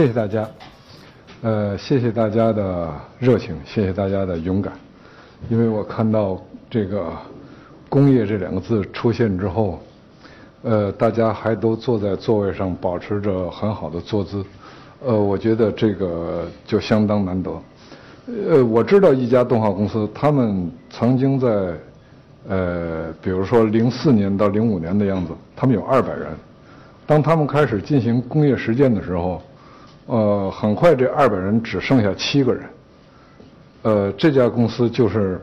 谢谢大家，呃，谢谢大家的热情，谢谢大家的勇敢，因为我看到这个“工业”这两个字出现之后，呃，大家还都坐在座位上，保持着很好的坐姿，呃，我觉得这个就相当难得。呃，我知道一家动画公司，他们曾经在，呃，比如说零四年到零五年的样子，他们有二百人，当他们开始进行工业实践的时候。呃，很快这二百人只剩下七个人。呃，这家公司就是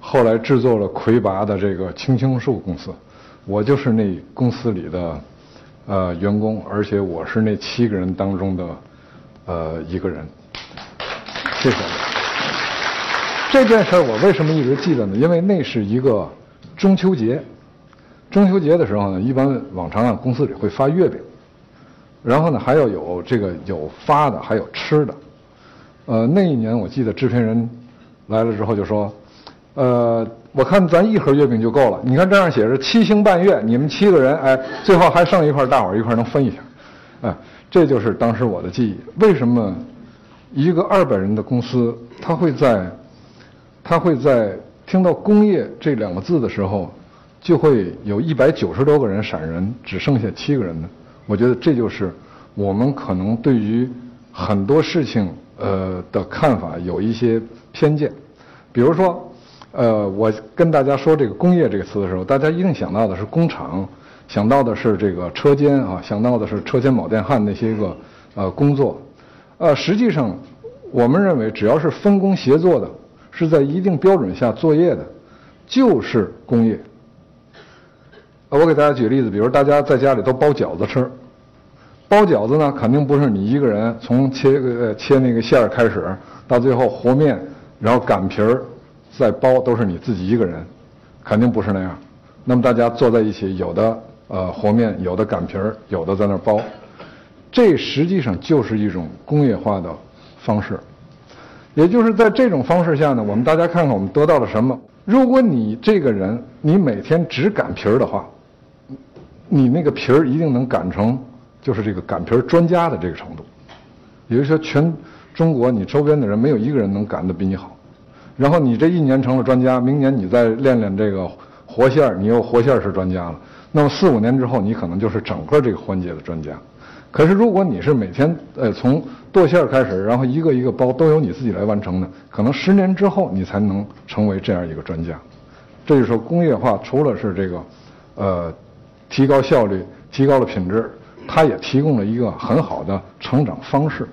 后来制作了魁拔的这个青青树公司，我就是那公司里的呃员工，而且我是那七个人当中的呃一个人。谢谢。这件事我为什么一直记得呢？因为那是一个中秋节，中秋节的时候呢，一般往常啊公司里会发月饼。然后呢，还要有这个有发的，还有吃的。呃，那一年我记得制片人来了之后就说：“呃，我看咱一盒月饼就够了。你看这样写着七星半月，你们七个人，哎，最后还剩一块，大伙儿一块能分一下。哎，这就是当时我的记忆。为什么一个二百人的公司，他会在他会在听到工业这两个字的时候，就会有一百九十多个人闪人，只剩下七个人呢？我觉得这就是我们可能对于很多事情呃的看法有一些偏见，比如说，呃，我跟大家说这个“工业”这个词的时候，大家一定想到的是工厂，想到的是这个车间啊，想到的是车间铆电焊那些个呃工作，呃，实际上我们认为只要是分工协作的，是在一定标准下作业的，就是工业。我给大家举个例子，比如大家在家里都包饺子吃，包饺子呢，肯定不是你一个人从切个切那个馅儿开始，到最后和面，然后擀皮儿，再包，都是你自己一个人，肯定不是那样。那么大家坐在一起，有的呃和面，有的擀皮儿，有的在那包，这实际上就是一种工业化的方式。也就是在这种方式下呢，我们大家看看我们得到了什么。如果你这个人，你每天只擀皮儿的话，你那个皮儿一定能擀成，就是这个擀皮儿专家的这个程度。也就是说，全中国你周边的人没有一个人能擀得比你好。然后你这一年成了专家，明年你再练练这个活馅儿，你又活馅儿是专家了。那么四五年之后，你可能就是整个这个环节的专家。可是如果你是每天呃从剁馅儿开始，然后一个一个包都由你自己来完成的，可能十年之后你才能成为这样一个专家。这就是说，工业化除了是这个，呃。提高效率，提高了品质，它也提供了一个很好的成长方式。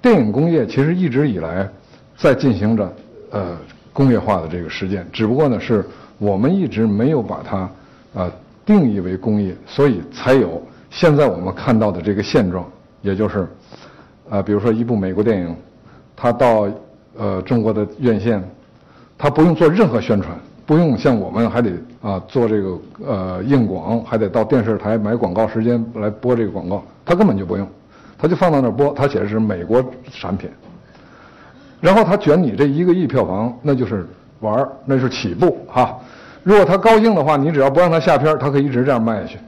电影工业其实一直以来在进行着呃工业化的这个实践，只不过呢是我们一直没有把它呃定义为工业，所以才有现在我们看到的这个现状。也就是啊，比如说一部美国电影，它到呃中国的院线，它不用做任何宣传。不用像我们还得啊做这个呃硬广，还得到电视台买广告时间来播这个广告，他根本就不用，他就放到那儿播，他写的是美国产品，然后他卷你这一个亿票房，那就是玩儿，那是起步哈。如果他高兴的话，你只要不让他下片，他可以一直这样卖下去，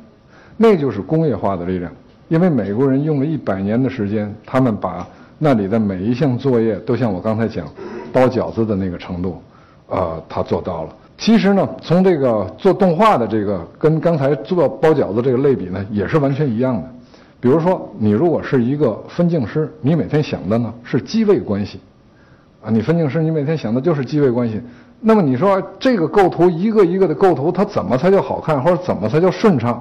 那就是工业化的力量。因为美国人用了一百年的时间，他们把那里的每一项作业都像我刚才讲包饺子的那个程度，呃，他做到了。其实呢，从这个做动画的这个跟刚才做包饺子这个类比呢，也是完全一样的。比如说，你如果是一个分镜师，你每天想的呢是机位关系，啊，你分镜师你每天想的就是机位关系。那么你说这个构图一个一个的构图，它怎么才叫好看，或者怎么才叫顺畅？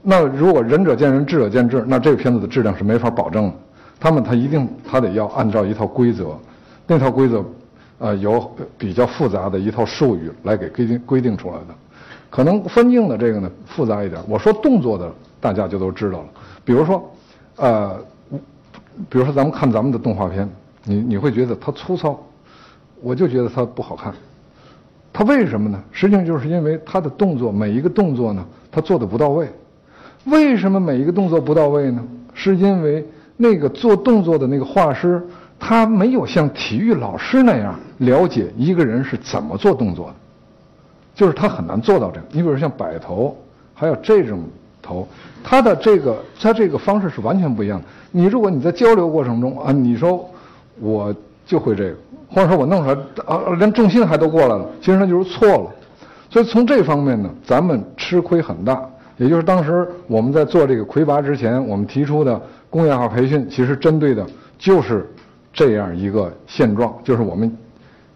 那如果仁者见仁，智者见智，那这个片子的质量是没法保证的。他们他一定他得要按照一套规则，那套规则。呃，有比较复杂的一套术语来给规定规定出来的，可能分镜的这个呢复杂一点。我说动作的，大家就都知道了。比如说，呃，比如说咱们看咱们的动画片，你你会觉得它粗糙，我就觉得它不好看。它为什么呢？实际上就是因为它的动作每一个动作呢，它做的不到位。为什么每一个动作不到位呢？是因为那个做动作的那个画师。他没有像体育老师那样了解一个人是怎么做动作的，就是他很难做到这个。你比如像摆头，还有这种头。他的这个他这个方式是完全不一样的。你如果你在交流过程中啊，你说我就会这个，或者说我弄出来啊，连重心还都过来了，其实那就是错了。所以从这方面呢，咱们吃亏很大。也就是当时我们在做这个魁拔之前，我们提出的工业化培训，其实针对的就是这样一个现状，就是我们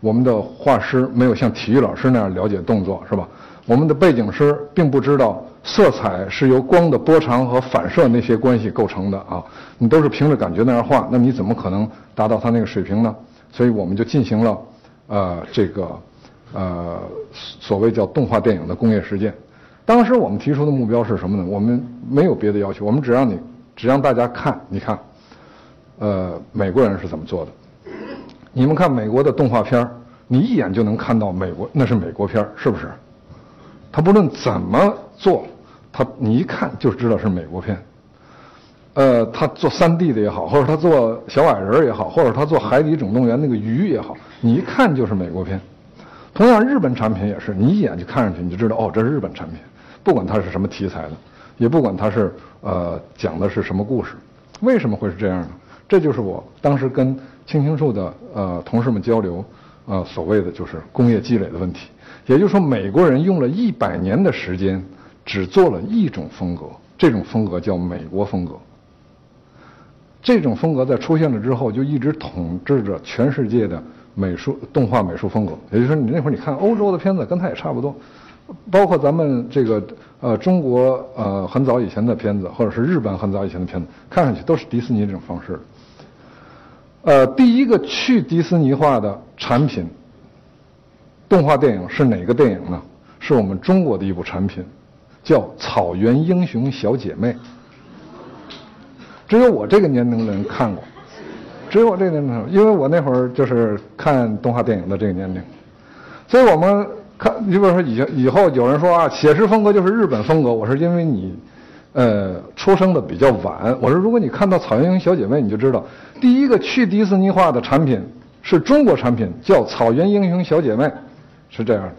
我们的画师没有像体育老师那样了解动作，是吧？我们的背景师并不知道色彩是由光的波长和反射那些关系构成的啊，你都是凭着感觉那样画，那你怎么可能达到他那个水平呢？所以我们就进行了呃这个呃所谓叫动画电影的工业实践。当时我们提出的目标是什么呢？我们没有别的要求，我们只让你，只让大家看，你看，呃，美国人是怎么做的。你们看美国的动画片你一眼就能看到美国那是美国片是不是？他不论怎么做，他你一看就知道是美国片。呃，他做三 D 的也好，或者他做小矮人也好，或者他做《海底总动员》那个鱼也好，你一看就是美国片。同样，日本产品也是，你一眼就看上去你就知道，哦，这是日本产品。不管它是什么题材的，也不管它是呃讲的是什么故事，为什么会是这样呢？这就是我当时跟青青树的呃同事们交流，呃所谓的就是工业积累的问题。也就是说，美国人用了一百年的时间，只做了一种风格，这种风格叫美国风格。这种风格在出现了之后，就一直统治着全世界的美术动画美术风格。也就是说，你那会儿你看欧洲的片子，跟它也差不多。包括咱们这个呃中国呃很早以前的片子，或者是日本很早以前的片子，看上去都是迪士尼这种方式。呃，第一个去迪士尼化的产品，动画电影是哪个电影呢？是我们中国的一部产品，叫《草原英雄小姐妹》。只有我这个年龄的人看过，只有我这个年龄，因为我那会儿就是看动画电影的这个年龄，所以我们。看，你比如说，以以后有人说啊，写实风格就是日本风格。我说，因为你，呃，出生的比较晚。我说，如果你看到《草原英雄小姐妹》，你就知道，第一个去迪士尼化的产品是中国产品，叫《草原英雄小姐妹》，是这样的。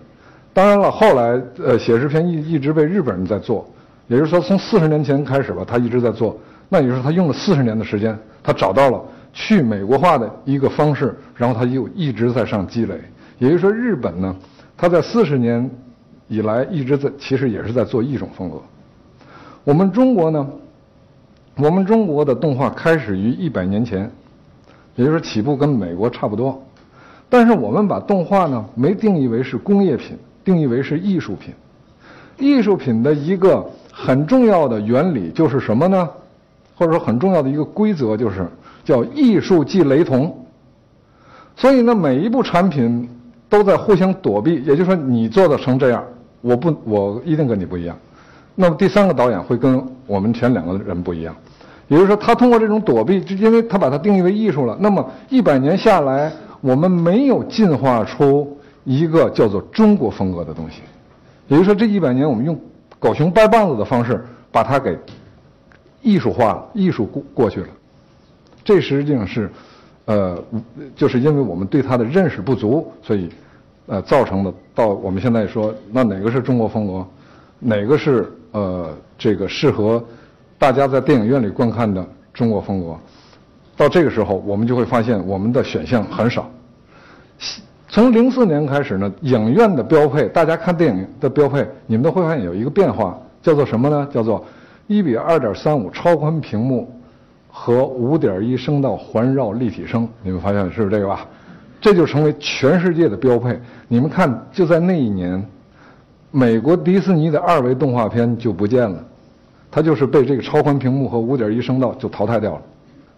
当然了，后来呃，写实片一一直被日本人在做，也就是说，从四十年前开始吧，他一直在做。那也就是说，他用了四十年的时间，他找到了去美国化的一个方式，然后他又一直在上积累。也就是说，日本呢。他在四十年以来一直在，其实也是在做一种风格。我们中国呢，我们中国的动画开始于一百年前，也就是起步跟美国差不多。但是我们把动画呢没定义为是工业品，定义为是艺术品。艺术品的一个很重要的原理就是什么呢？或者说很重要的一个规则就是叫艺术即雷同。所以呢，每一部产品。都在互相躲避，也就是说，你做的成这样，我不，我一定跟你不一样。那么第三个导演会跟我们前两个人不一样，也就是说，他通过这种躲避，因为他把它定义为艺术了。那么一百年下来，我们没有进化出一个叫做中国风格的东西，也就是说，这一百年我们用狗熊掰棒子的方式把它给艺术化了，艺术过过去了，这实际上是。呃，就是因为我们对它的认识不足，所以，呃，造成的。到我们现在说，那哪个是中国风格，哪个是呃这个适合大家在电影院里观看的中国风格？到这个时候，我们就会发现我们的选项很少。从零四年开始呢，影院的标配，大家看电影的标配，你们都会发现有一个变化，叫做什么呢？叫做一比二点三五超宽屏幕。和五点一声道环绕立体声，你们发现是这个吧？这就成为全世界的标配。你们看，就在那一年，美国迪士尼的二维动画片就不见了，它就是被这个超宽屏幕和五点一声道就淘汰掉了。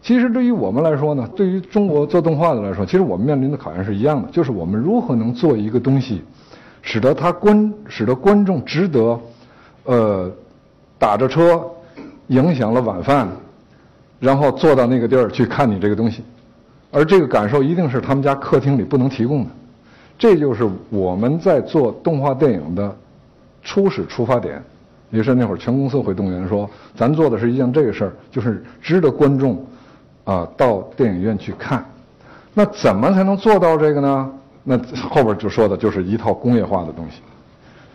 其实对于我们来说呢，对于中国做动画的来说，其实我们面临的考验是一样的，就是我们如何能做一个东西，使得它观使得观众值得，呃，打着车影响了晚饭。然后坐到那个地儿去看你这个东西，而这个感受一定是他们家客厅里不能提供的。这就是我们在做动画电影的初始出发点。于是那会儿全公司会动员说：“咱做的是一件这个事儿，就是值得观众啊到电影院去看。那怎么才能做到这个呢？那后边就说的就是一套工业化的东西。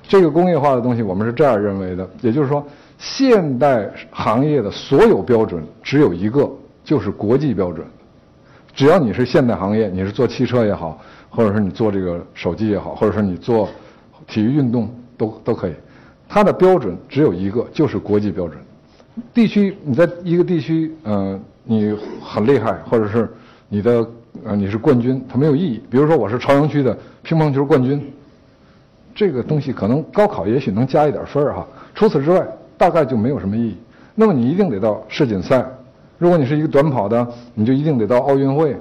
这个工业化的东西，我们是这样认为的，也就是说。”现代行业的所有标准只有一个，就是国际标准。只要你是现代行业，你是做汽车也好，或者是你做这个手机也好，或者是你做体育运动都都可以，它的标准只有一个，就是国际标准。地区你在一个地区，呃，你很厉害，或者是你的呃你是冠军，它没有意义。比如说我是朝阳区的乒乓球冠军，这个东西可能高考也许能加一点分儿哈，除此之外大概就没有什么意义。那么你一定得到世锦赛。如果你是一个短跑的，你就一定得到奥运会，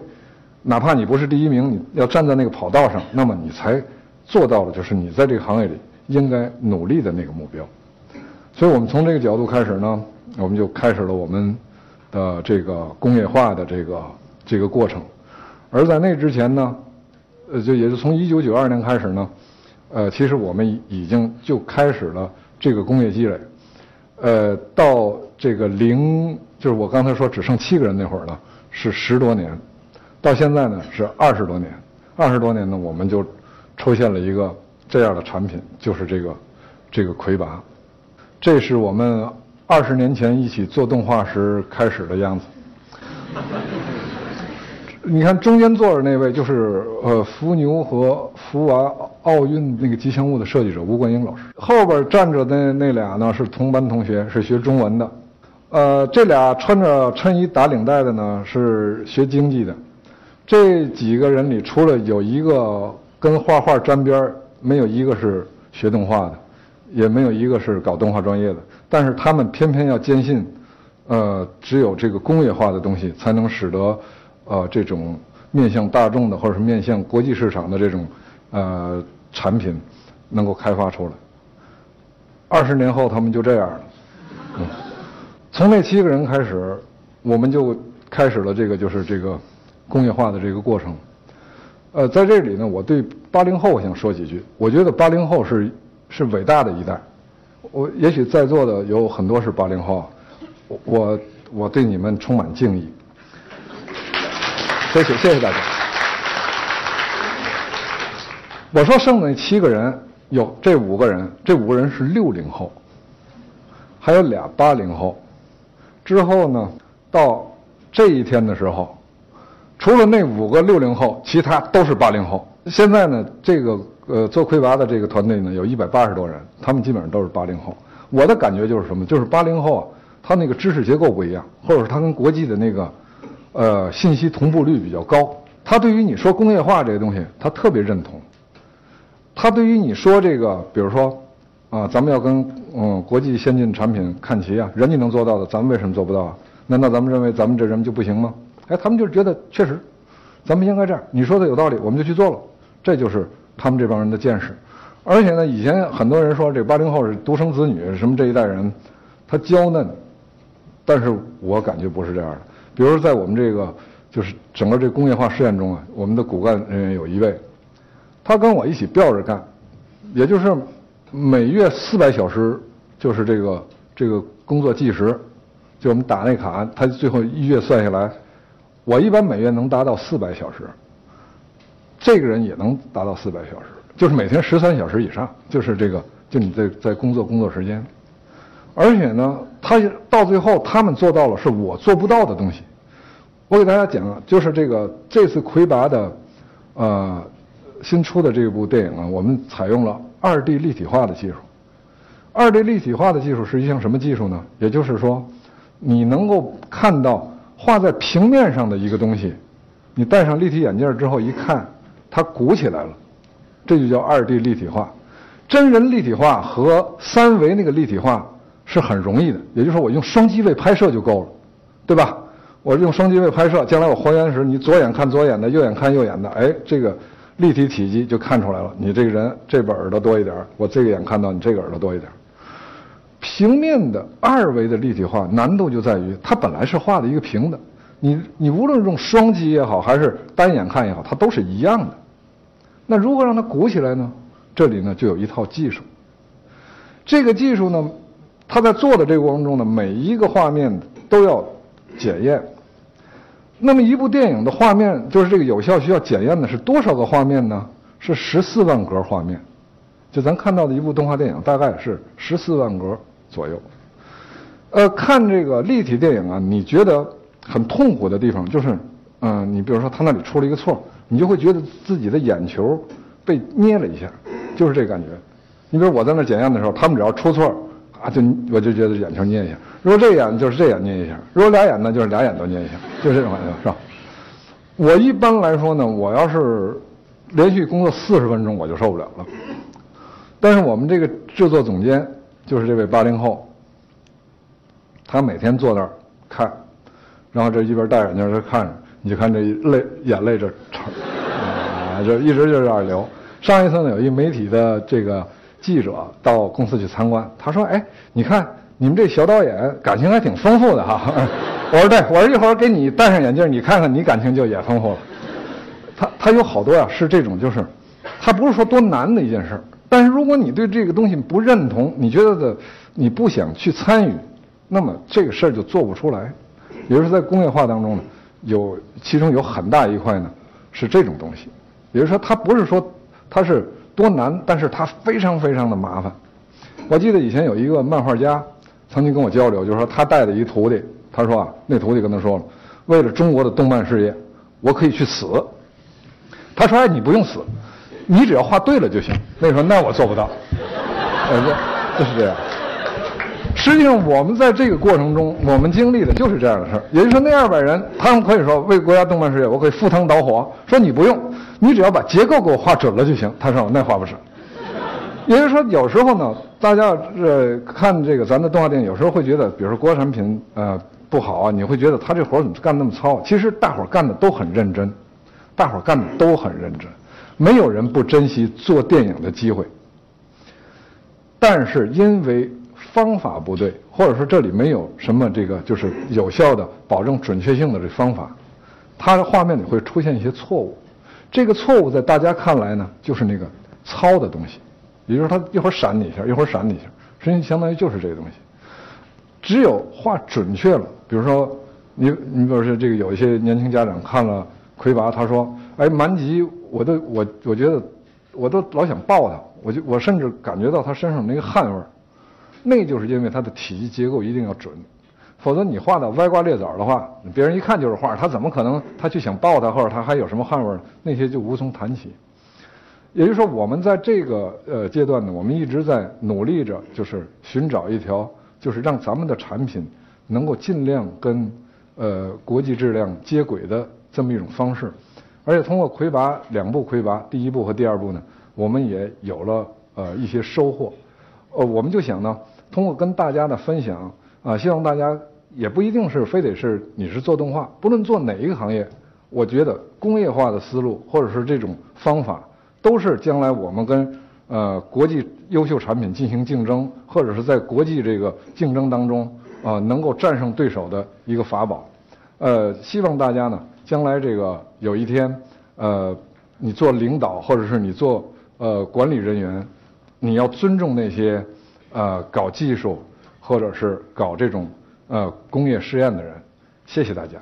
哪怕你不是第一名，你要站在那个跑道上，那么你才做到了，就是你在这个行业里应该努力的那个目标。所以我们从这个角度开始呢，我们就开始了我们的这个工业化的这个这个过程。而在那之前呢，呃，就也是从一九九二年开始呢，呃，其实我们已经就开始了这个工业积累，呃，到这个零。就是我刚才说只剩七个人那会儿呢，是十多年，到现在呢是二十多年，二十多年呢我们就出现了一个这样的产品，就是这个这个魁拔，这是我们二十年前一起做动画时开始的样子。你看中间坐着那位就是呃伏牛和伏娃奥运那个吉祥物的设计者吴冠英老师，后边站着的那俩呢是同班同学，是学中文的。呃，这俩穿着衬衣打领带的呢是学经济的，这几个人里除了有一个跟画画沾边儿，没有一个是学动画的，也没有一个是搞动画专业的。但是他们偏偏要坚信，呃，只有这个工业化的东西才能使得，呃，这种面向大众的或者是面向国际市场的这种，呃，产品能够开发出来。二十年后，他们就这样了。嗯。从那七个人开始，我们就开始了这个就是这个工业化的这个过程。呃，在这里呢，我对八零后想说几句。我觉得八零后是是伟大的一代。我也许在座的有很多是八零后，我我对你们充满敬意。谢谢谢谢大家。我说剩的那七个人，有这五个人，这五个人是六零后，还有俩八零后。之后呢，到这一天的时候，除了那五个六零后，其他都是八零后。现在呢，这个呃做魁拔的这个团队呢，有一百八十多人，他们基本上都是八零后。我的感觉就是什么？就是八零后啊，他那个知识结构不一样，或者是他跟国际的那个呃信息同步率比较高。他对于你说工业化这个东西，他特别认同。他对于你说这个，比如说。啊，咱们要跟嗯国际先进产品看齐啊，人家能做到的，咱们为什么做不到啊？难道咱们认为咱们这人就不行吗？哎，他们就觉得确实，咱们应该这样。你说的有道理，我们就去做了。这就是他们这帮人的见识。而且呢，以前很多人说这八零后是独生子女，什么这一代人，他娇嫩，但是我感觉不是这样的。比如在我们这个就是整个这工业化试验中啊，我们的骨干人员有一位，他跟我一起吊着干，也就是。每月四百小时，就是这个这个工作计时，就我们打那卡，他最后一月算下来，我一般每月能达到四百小时。这个人也能达到四百小时，就是每天十三小时以上，就是这个，就你在在工作工作时间。而且呢，他到最后他们做到了是我做不到的东西。我给大家讲，就是这个这次魁拔的，呃，新出的这部电影啊，我们采用了。二 D 立体化的技术，二 D 立体化的技术是一项什么技术呢？也就是说，你能够看到画在平面上的一个东西，你戴上立体眼镜之后一看，它鼓起来了，这就叫二 D 立体化。真人立体化和三维那个立体化是很容易的，也就是说我用双机位拍摄就够了，对吧？我用双机位拍摄，将来我还原时，你左眼看左眼的，右眼看右眼的，哎，这个。立体体积就看出来了，你这个人这边耳朵多一点，我这个眼看到你这个耳朵多一点。平面的二维的立体化难度就在于，它本来是画的一个平的，你你无论用双击也好，还是单眼看也好，它都是一样的。那如何让它鼓起来呢？这里呢就有一套技术。这个技术呢，它在做的这个过程中呢，每一个画面都要检验。那么一部电影的画面，就是这个有效需要检验的是多少个画面呢？是十四万格画面，就咱看到的一部动画电影大概是十四万格左右。呃，看这个立体电影啊，你觉得很痛苦的地方就是，嗯，你比如说他那里出了一个错，你就会觉得自己的眼球被捏了一下，就是这感觉。你比如我在那检验的时候，他们只要出错，啊，就我就觉得眼球捏一下。如果这眼就是这眼捏一下，如果俩眼呢就是俩眼都捏一下，就这种感觉，是吧？我一般来说呢，我要是连续工作四十分钟，我就受不了了。但是我们这个制作总监就是这位八零后，他每天坐那儿看，然后这一边戴眼镜这看着，你就看这泪眼泪这啊，就一直就这样流。上一次呢，有一媒体的这个记者到公司去参观，他说：“哎，你看你们这小导演感情还挺丰富的哈。”我说对，我说一会儿给你戴上眼镜，你看看你感情就也丰富了。他他有好多呀，是这种就是，他不是说多难的一件事但是如果你对这个东西不认同，你觉得的你不想去参与，那么这个事儿就做不出来。也就是在工业化当中呢，有其中有很大一块呢是这种东西，也就是说它不是说它是多难，但是它非常非常的麻烦。我记得以前有一个漫画家曾经跟我交流，就是说他带的一徒弟。他说啊，那徒弟跟他说了，为了中国的动漫事业，我可以去死。他说哎，你不用死，你只要画对了就行。那时候那我做不到，呃，就是这样。实际上我们在这个过程中，我们经历的就是这样的事儿。也就是说，那二百人，他们可以说为国家动漫事业，我可以赴汤蹈火。说你不用，你只要把结构给我画准了就行。他说我那画不准。也就是说，有时候呢，大家呃看这个咱的动画电影，有时候会觉得，比如说国产品呃。不好啊！你会觉得他这活怎么干那么糙？其实大伙干的都很认真，大伙干的都很认真，没有人不珍惜做电影的机会。但是因为方法不对，或者说这里没有什么这个就是有效的保证准确性的这方法，它的画面里会出现一些错误。这个错误在大家看来呢，就是那个糙的东西，也就是它一会儿闪你一下，一会儿闪你一下，实际相当于就是这个东西。只有画准确了。比如说，你你比如说这个有一些年轻家长看了魁拔，他说：“哎，蛮吉，我都我我觉得，我都老想抱他，我就我甚至感觉到他身上那个汗味儿，那就是因为他的体积结构一定要准，否则你画的歪瓜裂枣的话，别人一看就是画，他怎么可能他去想抱他，或者他还有什么汗味儿？那些就无从谈起。也就是说，我们在这个呃阶段呢，我们一直在努力着，就是寻找一条，就是让咱们的产品。能够尽量跟呃国际质量接轨的这么一种方式，而且通过魁拔两部魁拔，第一部和第二部呢，我们也有了呃一些收获。呃，我们就想呢，通过跟大家的分享啊，希望大家也不一定是非得是你是做动画，不论做哪一个行业，我觉得工业化的思路或者是这种方法，都是将来我们跟呃国际优秀产品进行竞争，或者是在国际这个竞争当中。啊，能够战胜对手的一个法宝，呃，希望大家呢，将来这个有一天，呃，你做领导或者是你做呃管理人员，你要尊重那些呃搞技术或者是搞这种呃工业试验的人。谢谢大家。